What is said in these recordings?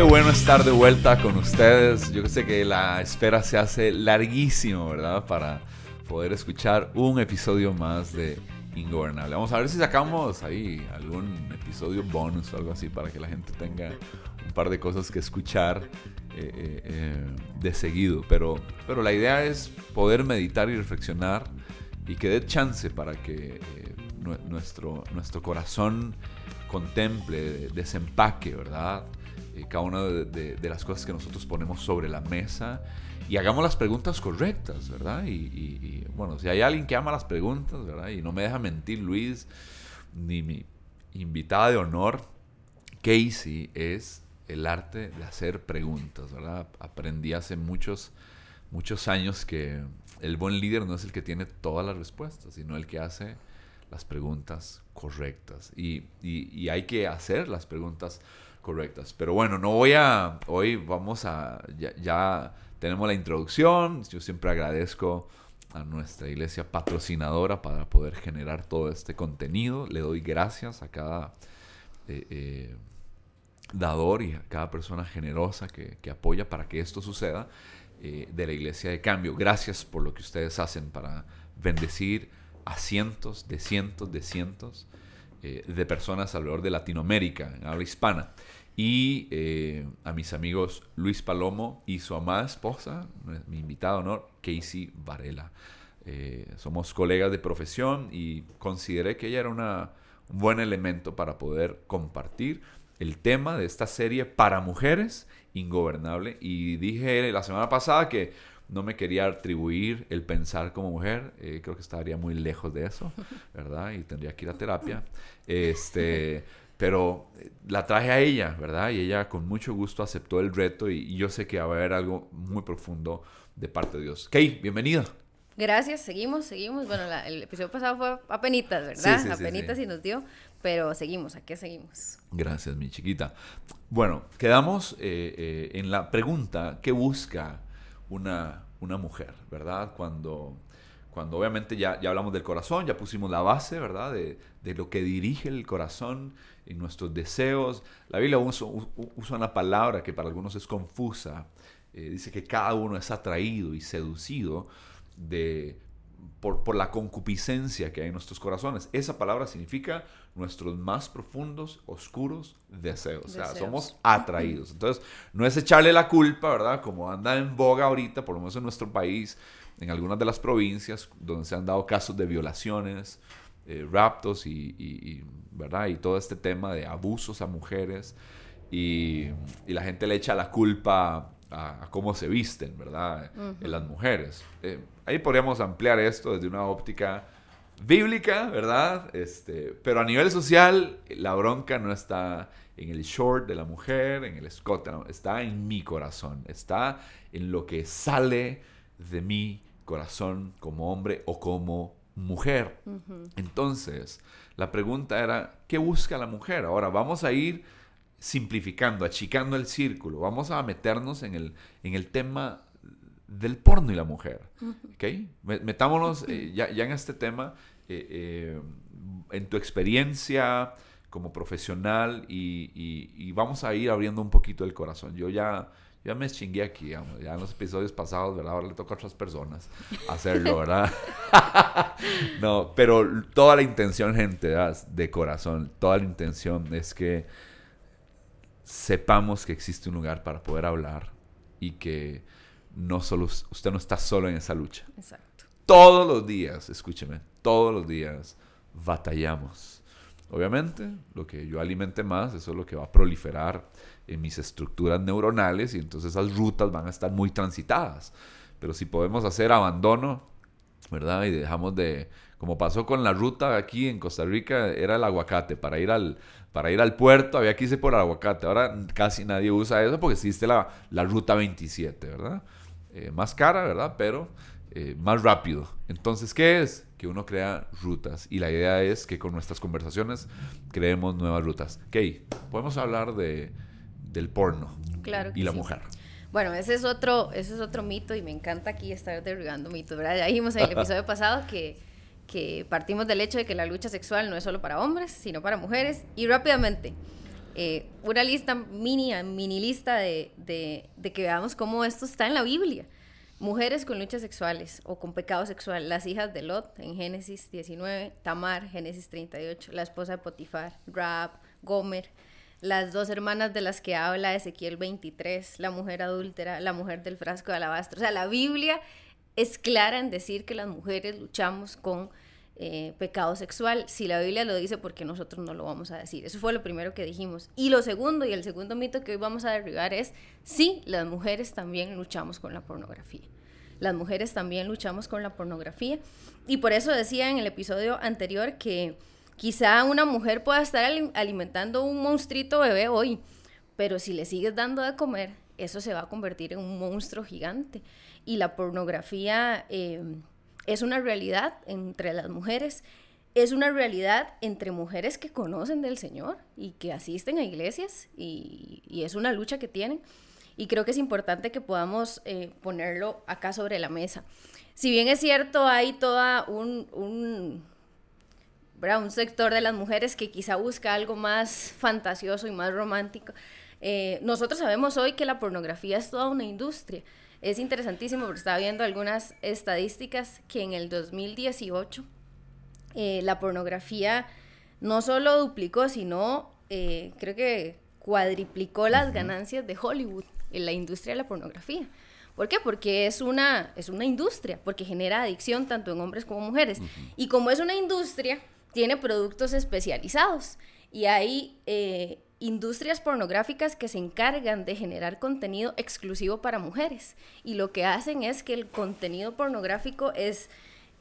Qué bueno estar de vuelta con ustedes. Yo sé que la espera se hace larguísimo, ¿verdad? Para poder escuchar un episodio más de Ingobernable. Vamos a ver si sacamos ahí algún episodio bonus o algo así para que la gente tenga un par de cosas que escuchar eh, eh, eh, de seguido. Pero, pero la idea es poder meditar y reflexionar y que dé chance para que nuestro, nuestro corazón contemple, desempaque, ¿verdad? Cada una de, las cosas que nosotros ponemos sobre la mesa y hagamos las preguntas correctas, ¿verdad? Y, bueno, si hay alguien que ama las preguntas, ¿verdad? Y no me deja mentir Luis, ni mi invitada de honor, Casey, es el arte de hacer preguntas, ¿verdad? Aprendí hace muchos, muchos años que el buen líder no es el que tiene todas las respuestas, sino el que hace las preguntas correctas. Y, y hay que hacer las preguntas correctas. Pero bueno, no voy a. Hoy vamos a. Ya, tenemos la introducción. Yo siempre agradezco a nuestra iglesia patrocinadora para poder generar todo este contenido. Le doy gracias a cada eh, eh, dador y a cada persona generosa que, apoya para que esto suceda eh, de la iglesia de cambio. Gracias por lo que ustedes hacen para bendecir a cientos de cientos de cientos eh, de personas alrededor de Latinoamérica, en habla hispana. Y eh, a mis amigos Luis Palomo y su amada esposa, mi invitada honor, Casey Varela. Eh, somos colegas de profesión y consideré que ella era una, un buen elemento para poder compartir el tema de esta serie para mujeres ingobernable. Y dije la semana pasada que no me quería atribuir el pensar como mujer, eh, creo que estaría muy lejos de eso, ¿verdad? Y tendría que ir a terapia. Este, pero eh, la traje a ella, ¿verdad? Y ella con mucho gusto aceptó el reto y, yo sé que va a haber algo muy profundo de parte de Dios. Kay, bienvenida. Gracias, seguimos, seguimos. Bueno, el episodio pasado fue a penitas, ¿verdad? Sí, sí, a penitas y nos dio, pero seguimos, aquí seguimos. Gracias, mi chiquita. Bueno, quedamos eh, en la pregunta, ¿qué busca una, una mujer, ¿verdad? Cuando, cuando obviamente ya, ya hablamos del corazón, ya pusimos la base, ¿verdad? De, de lo que dirige el corazón en nuestros deseos. La Biblia usa, usa una palabra que para algunos es confusa. Eh, dice que cada uno es atraído y seducido de, por, la concupiscencia que hay en nuestros corazones. Esa palabra significa nuestros más profundos, oscuros deseos. O sea, somos atraídos. Entonces, no es echarle la culpa, ¿verdad? Como anda en boga ahorita, por lo menos en nuestro país, en algunas de las provincias donde se han dado casos de violaciones, eh, raptos y, ¿verdad? Y todo este tema de abusos a mujeres. Y, la gente le echa la culpa a, cómo se visten, ¿verdad? En las mujeres. Eh, ahí podríamos ampliar esto desde una óptica bíblica, ¿verdad? Este, pero a nivel social, la bronca no está en el short de la mujer, en el escote, está en mi corazón, está en lo que sale de mi corazón como hombre o como mujer. Entonces, la pregunta era, ¿qué busca la mujer? Ahora vamos a ir simplificando, achicando el círculo, vamos a meternos en el, en el tema del porno y la mujer. ¿Ok? Metámonos eh, ya, en este tema, eh, eh, en tu experiencia como profesional y, vamos a ir abriendo un poquito el corazón. Yo ya, ya me chingué aquí, digamos, ya en los episodios pasados, ¿verdad? Ahora le toca a otras personas hacerlo, ¿verdad? no, pero toda la intención, gente, de corazón, toda la intención es que sepamos que existe un lugar para poder hablar y que no solo usted no está solo en esa lucha. Exacto. Todos los días, escúcheme, todos los días batallamos. Obviamente, lo que yo alimente más, eso es lo que va a proliferar en mis estructuras neuronales y entonces esas rutas van a estar muy transitadas. Pero si podemos hacer abandono, ¿verdad? Y dejamos de, como pasó con la ruta aquí en Costa Rica, era el aguacate. Para ir al, para ir al puerto había que irse por el aguacate. Ahora casi nadie usa eso porque existe la, la ruta 27, ¿verdad? Eh, más cara, ¿verdad? Pero eh, más rápido. Entonces, ¿qué es? Que uno crea rutas. Y la idea es que con nuestras conversaciones creemos nuevas rutas. Ok, podemos hablar de, del porno claro y la mujer. Bueno, ese es otro, ese es otro mito y me encanta aquí estar derribando mitos, ¿verdad? Ya dijimos en el episodio pasado que, que partimos del hecho de que la lucha sexual no es solo para hombres, sino para mujeres. Y rápidamente, eh, una lista mini, mini lista de, de, de que veamos cómo esto está en la Biblia. Mujeres con luchas sexuales o con pecado sexual, las hijas de Lot en Génesis 19, Tamar, Génesis 38, la esposa de Potifar, Raab, Gomer, las dos hermanas de las que habla Ezequiel 23, la mujer adúltera, la mujer del frasco de alabastro. O sea, la Biblia es clara en decir que las mujeres luchamos con eh, pecado sexual. Si la Biblia lo dice, porque nosotros no lo vamos a decir? Eso fue lo primero que dijimos. Y lo segundo, y el segundo mito que hoy vamos a derribar es, sí, las mujeres también luchamos con la pornografía. Las mujeres también luchamos con la pornografía. Y por eso decía en el episodio anterior que quizá una mujer pueda estar alimentando un monstruito bebé hoy, pero si le sigues dando de comer, eso se va a convertir en un monstruo gigante. Y la pornografía... Eh, es una realidad entre las mujeres, es una realidad entre mujeres que conocen del Señor y que asisten a iglesias y, es una lucha que tienen. Y creo que es importante que podamos eh, ponerlo acá sobre la mesa. Si bien es cierto, hay toda un, un sector de las mujeres que quizá busca algo más fantasioso y más romántico, eh, nosotros sabemos hoy que la pornografía es toda una industria es interesantísimo porque estaba viendo algunas estadísticas que en el 2018 eh, la pornografía no solo duplicó, sino eh, creo que cuadriplicó las ganancias de Hollywood en la industria de la pornografía. ¿Por qué? Porque es una, es una industria, porque genera adicción tanto en hombres como mujeres. Y como es una industria, tiene productos especializados. Y hay eh, industrias pornográficas que se encargan de generar contenido exclusivo para mujeres y lo que hacen es que el contenido pornográfico es,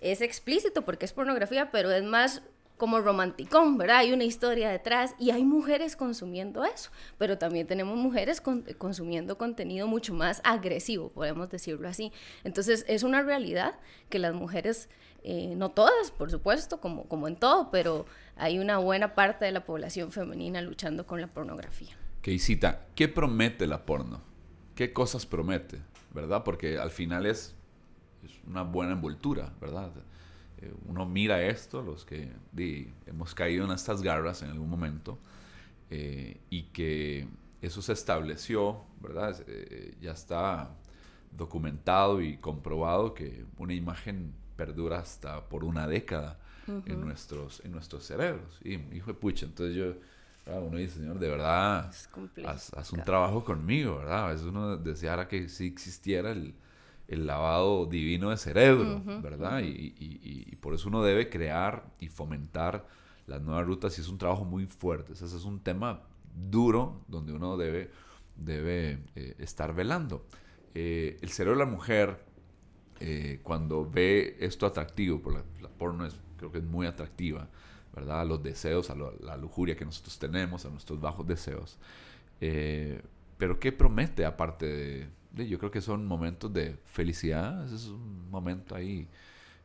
es explícito porque es pornografía, pero es más como romanticón, ¿verdad? Hay una historia detrás y hay mujeres consumiendo eso, pero también tenemos mujeres consumiendo contenido mucho más agresivo, podemos decirlo así. Entonces es una realidad que las mujeres eh, no todas, por supuesto, como, como en todo, pero hay una buena parte de la población femenina luchando con la pornografía. Keisita, ¿qué promete la porno? ¿Qué cosas promete? ¿Verdad? Porque al final es, es una buena envoltura, ¿verdad? Eh, uno mira esto, los que hemos caído en estas garras en algún momento, eh, y que eso se estableció, ¿verdad? ya está documentado y comprobado que una imagen perdura hasta por una década en, nuestros, en nuestros cerebros. Y hijo de pucha, entonces yo, ah, uno dice, Señor, de verdad, haz, un trabajo conmigo, ¿verdad? A veces uno deseara que sí existiera el, el lavado divino de cerebro, ¿verdad? y, y, por eso uno debe crear y fomentar las nuevas rutas y es un trabajo muy fuerte. Ese es un tema duro donde uno debe, debe eh, estar velando. Eh, el cerebro de la mujer eh, cuando ve esto atractivo, por la, porno es, creo que es muy atractiva, ¿verdad? A los deseos, a la lujuria que nosotros tenemos, a nuestros bajos deseos. Eh, pero ¿qué promete aparte de, Yo creo que son momentos de felicidad, es un momento ahí,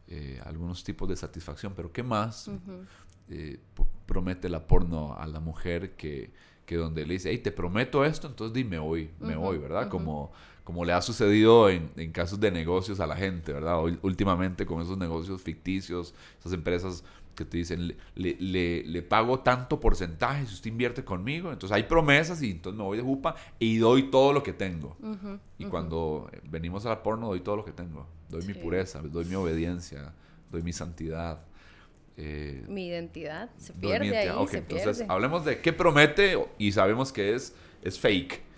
eh, algunos tipos de satisfacción, pero ¿qué más promete la porno a la mujer que, que donde le dice, hey, te prometo esto, entonces dime hoy, me voy, ¿verdad? Como como le ha sucedido en, en, casos de negocios a la gente, ¿verdad? últimamente con esos negocios ficticios, esas empresas que te dicen, le, le, le, pago tanto porcentaje si usted invierte conmigo, entonces hay promesas y entonces me voy de jupa y doy todo lo que tengo. y cuando venimos a la porno, doy todo lo que tengo. Doy mi pureza, doy mi obediencia, doy mi santidad. Eh, mi identidad se pierde ahí, entonces hablemos de qué promete y sabemos que es, es fake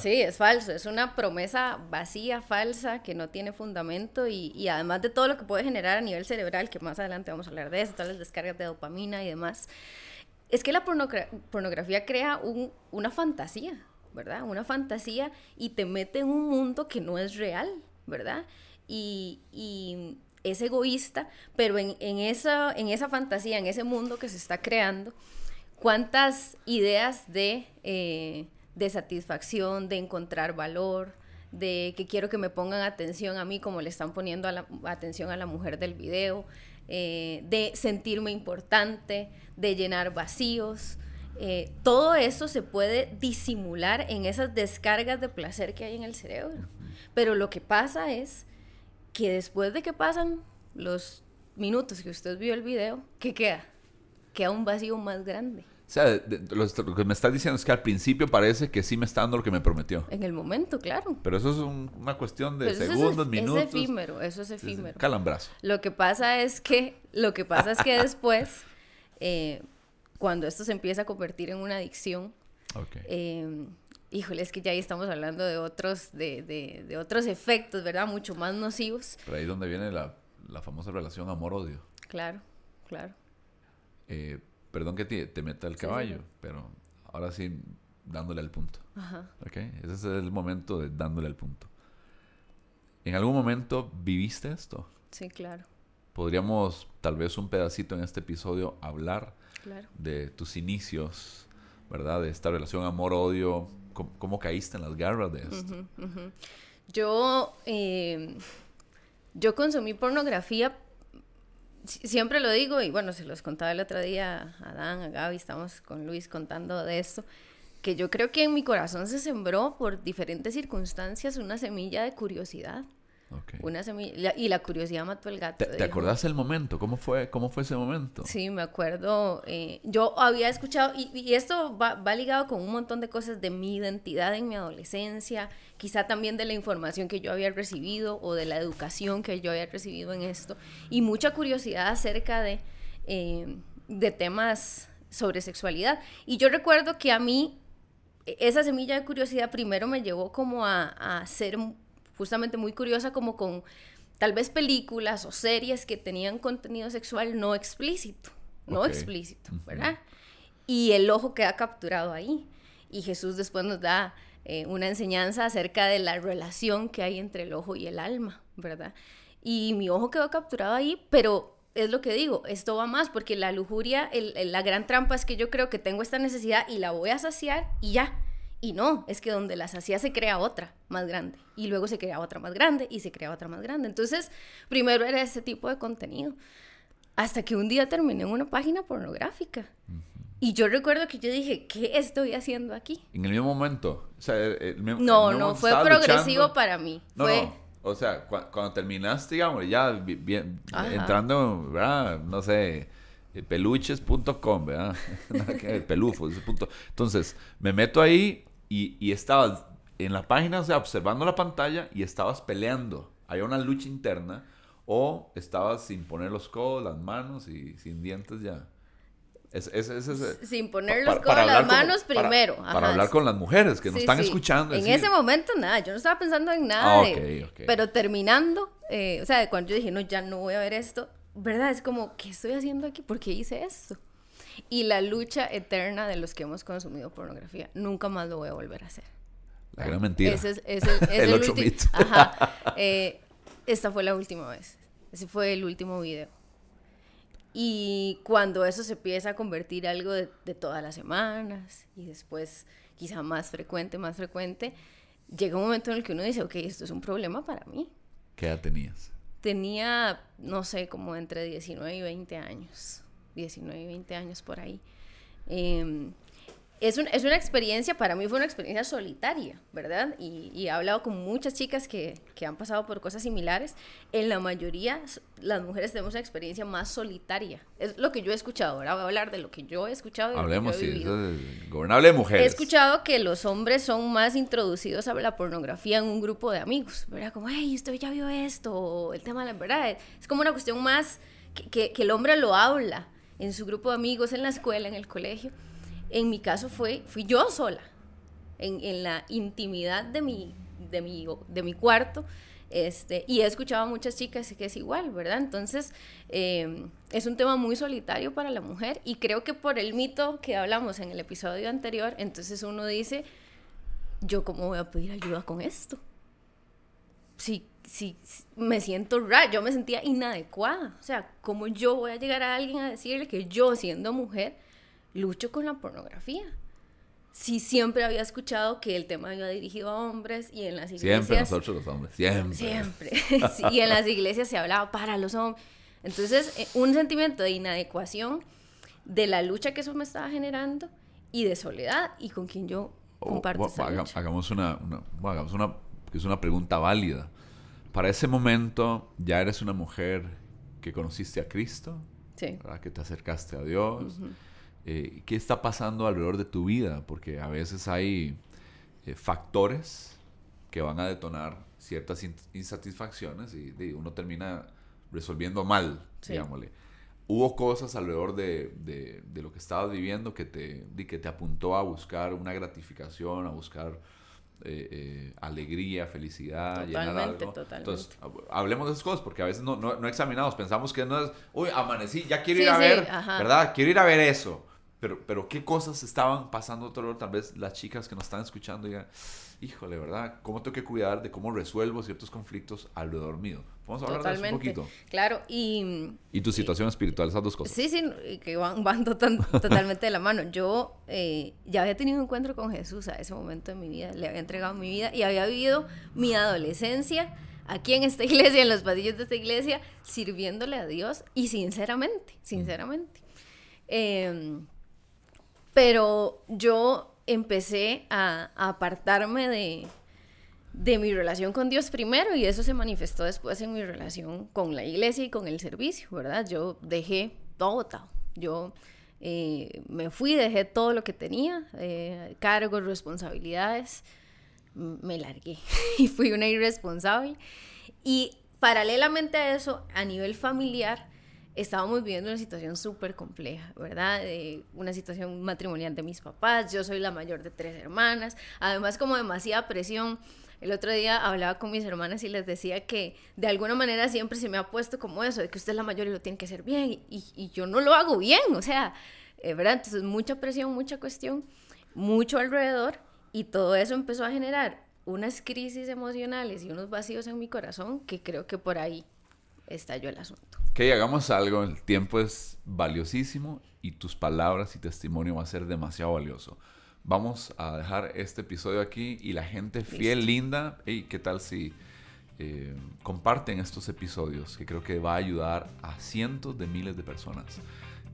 Sí, es falso, es una promesa vacía, falsa, que no tiene fundamento y, además de todo lo que puede generar a nivel cerebral, que más adelante vamos a hablar de eso, todas las descargas de dopamina y demás, es que la pornografía crea una fantasía, ¿verdad? Una fantasía y te mete en un mundo que no es real, ¿verdad? Y, es egoísta, pero en, esa, en esa fantasía, en ese mundo que se está creando, ¿cuántas ideas de... Eh, de satisfacción, de encontrar valor, de que quiero que me pongan atención a mí como le están poniendo atención a la mujer del video, eh, de sentirme importante, de llenar vacíos. Eh, todo eso se puede disimular en esas descargas de placer que hay en el cerebro. Pero lo que pasa es que después de que pasan los minutos que usted vio el video, ¿qué queda? Queda un vacío más grande. O sea, de- de- lo, lo que me estás diciendo es que al principio parece que sí me está dando lo que me prometió. En el momento, claro. Pero eso es un- una cuestión de Pero es segundos, ef- minutos. Es efímero, eso es efímero. Calambrazo. Lo que pasa es que, lo que pasa es que después, eh, cuando esto se empieza a convertir en una adicción, Ok. eh, híjole, es que ya ahí estamos hablando de otros, de, de- de otros efectos, ¿verdad? Mucho más nocivos. Pero ahí es donde viene la, la famosa relación amor-odio. Claro, claro. Eh, perdón que te, te meta el caballo, sí. pero ahora sí dándole al punto. Ajá. Ese es el momento de dándole al punto. ¿En algún momento viviste esto? Sí, claro, Podríamos, tal vez un pedacito en este episodio, hablar claro. de tus inicios, ¿verdad? De esta relación amor-odio. ¿Cómo, cómo caíste en las garras de esto? Yo, eh, yo consumí pornografía, siempre lo digo, y bueno, se los contaba el otro día a Dan, a Gaby, estamos con Luis contando de esto, que yo creo que en mi corazón se sembró por diferentes circunstancias una semilla de curiosidad. Una semilla, y la curiosidad mató el gato. ¿Te, acordás el momento? ¿Cómo fue, cómo fue ese momento? Sí, me acuerdo. eh, yo había escuchado, y, y esto va, va ligado con un montón de cosas de mi identidad en mi adolescencia, quizá también de la información que yo había recibido o de la educación que yo había recibido en esto, y mucha curiosidad acerca de, eh, de temas sobre sexualidad. Y yo recuerdo que a mí e- esa semilla de curiosidad primero me llevó como a, a ser justamente muy curiosa como con tal vez películas o series que tenían contenido sexual no explícito, no explícito. ¿verdad? Y el ojo queda capturado ahí. Y Jesús después nos da eh, una enseñanza acerca de la relación que hay entre el ojo y el alma, ¿verdad? Y mi ojo quedó capturado ahí, pero es lo que digo, esto va más, porque la lujuria, el- el- la gran trampa es que yo creo que tengo esta necesidad y la voy a saciar y ya. Y no, es que donde la sacia se crea otra más grande. Y luego se crea otra más grande y se crea otra más grande. Entonces, primero era ese tipo de contenido. Hasta que un día terminé en una página pornográfica. Y yo recuerdo que yo dije, ¿qué estoy haciendo aquí? En el mismo momento. O sea, el- el mismo- No, el mismo no, fue progresivo luchando. para mí. No, fue, no. O sea, cua- cuando terminaste, digamos, ya bien, entrando, ¿verdad? No sé, eh, peluches.com, ¿verdad? Pelufos, ese punto. Entonces, me meto ahí y, y estabas en la página, o sea, observando la pantalla y estabas peleando. Había una lucha interna o estabas sin poner los codos, las manos y sin dientes ya. Es, es, es- sin poner los para codos, las manos para- primero. Para, ajá, hablar con las mujeres que nos Sí, están sí. escuchando. En decir, ese momento nada, yo no estaba pensando en nada Ah, de... ok, ok. Pero terminando, eh, o sea, cuando yo dije, no, ya no voy a ver esto, ¿verdad? Es como, ¿qué estoy haciendo aquí? ¿Por qué hice esto? Y la lucha eterna de los que hemos consumido pornografía, nunca más lo voy a volver a hacer. La gran mentira. Ese es, ese es El otro ulti- mito. Ajá. Eh, esta fue la última vez. Ese fue el último video. Y cuando eso se empieza a convertir algo de, de todas las semanas y después quizá más frecuente, más frecuente, llega un momento en el que uno dice, ok, esto es un problema para mí. ¿Qué edad tenías? Tenía, no sé, como entre 19 y 20 años. 19 y 20 años por ahí. Em, es, un- es una experiencia, para mí fue una experiencia solitaria, ¿verdad? Y, y he hablado con muchas chicas que, que han pasado por cosas similares. En la mayoría, las mujeres tenemos una experiencia más solitaria. Es lo que yo he escuchado. Ahora voy a hablar de lo que yo he escuchado. y lo que Hablemos, yo he sí, eso es gobernable de mujeres. He escuchado que los hombres son más introducidos a la pornografía en un grupo de amigos, ¿verdad? Como, hey, usted ya vio esto, el tema de la verdad. Es como una cuestión más que, que- que el hombre lo habla en su grupo de amigos, en la escuela, en el colegio. En mi caso fue, fui yo sola, en, en la intimidad de mi, de mi, de mi cuarto. Este, y he escuchado a muchas chicas que es igual, ¿verdad? Entonces, eh, es un tema muy solitario para la mujer y creo que por el mito que hablamos en el episodio anterior, entonces uno dice, ¿yo cómo voy a pedir ayuda con esto? Si, si, me siento rara, yo me sentía inadecuada. O sea, ¿cómo yo voy a llegar a alguien a decirle que yo, siendo mujer, lucho con la pornografía? Si siempre había escuchado que el tema iba dirigido a hombres y en las iglesias... Siempre nosotros los hombres, siempre. Siempre. Sí, y en las iglesias se hablaba para los hombres. Entonces, eh, un sentimiento de inadecuación, de la lucha que eso me estaba generando y de soledad y con quien yo comparto o- esa haga- lucha. hagamos una, hagamos una, que es una pregunta válida. Para ese momento, ya eres una mujer que conociste a Cristo, Sí. que te acercaste a Dios, eh, qué está pasando alrededor de tu vida, porque a veces hay eh, factores que van a detonar ciertas insatisfacciones y, uno termina resolviendo mal, digámosle. Hubo cosas alrededor de, de, lo que estabas viviendo que te, que te apuntó a buscar una gratificación, a buscar eh, eh, alegría, felicidad, llenar algo. Entonces, hablemos de esas cosas, porque a veces no, no, examinamos, pensamos que no es, uy, amanecí, ya quiero ir a ver, ¿verdad? Quiero ir a ver eso. Pero, pero qué cosas estaban pasando otro tal vez las chicas que nos están escuchando digan, híjole, ¿verdad? ¿Cómo tengo que cuidar de cómo resuelvo ciertos conflictos al dormido? Vamos a hablar de eso un poquito. Claro, y... Y tu situación espiritual, esas dos cosas. Sí, sí, que van, van totalmente de la mano. Yo eh, ya había tenido un encuentro con Jesús a ese momento de mi vida, le había entregado mi vida y había vivido mi adolescencia aquí en esta iglesia, en los pasillos de esta iglesia, sirviéndole a Dios y sinceramente, sinceramente. Em, pero yo empecé a, apartarme de, de mi relación con Dios primero y eso se manifestó después en mi relación con la iglesia y con el servicio, ¿verdad? Yo dejé todo, todo. Yo eh, me fui, dejé todo lo que tenía, eh, cargos, responsabilidades, me largué y fui una irresponsable. Y paralelamente a eso, a nivel familiar, estábamos viviendo una situación súper compleja, ¿verdad? una situación matrimonial de mis papás, yo soy la mayor de tres hermanas, además como demasiada presión. El otro día hablaba con mis hermanas y les decía que de alguna manera siempre se me ha puesto como eso, de que usted es la mayor y lo tiene que hacer bien, y, yo no lo hago bien, o sea, eh, ¿verdad? Entonces mucha presión, mucha cuestión, mucho alrededor, y todo eso empezó a generar unas crisis emocionales y unos vacíos en mi corazón que creo que por ahí estalló el asunto. Que hagamos algo, el tiempo es valiosísimo y tus palabras y testimonio va a ser demasiado valioso. Vamos a dejar este episodio aquí y la gente fiel, linda, y ¿qué tal si eh, comparten estos episodios? Que creo que va a ayudar a cientos de miles de personas.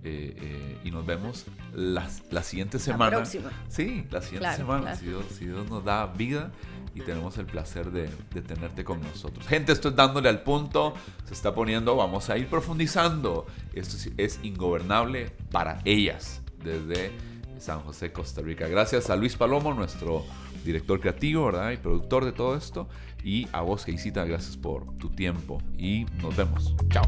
Eh, eh, y nos vemos la, la siguiente semana. La próxima. Sí, la siguiente semana. Si, Dios, si Dios nos da vida y tenemos el placer de, tenerte con nosotros. Gente, esto es dándole al punto, se está poniendo, vamos a ir profundizando. Esto es ingobernable para ellas desde San José, Costa Rica. Gracias a Luis Palomo, nuestro director creativo, ¿verdad? Y productor de todo esto. Y a vos, Keisita, gracias por tu tiempo y nos vemos. Chao.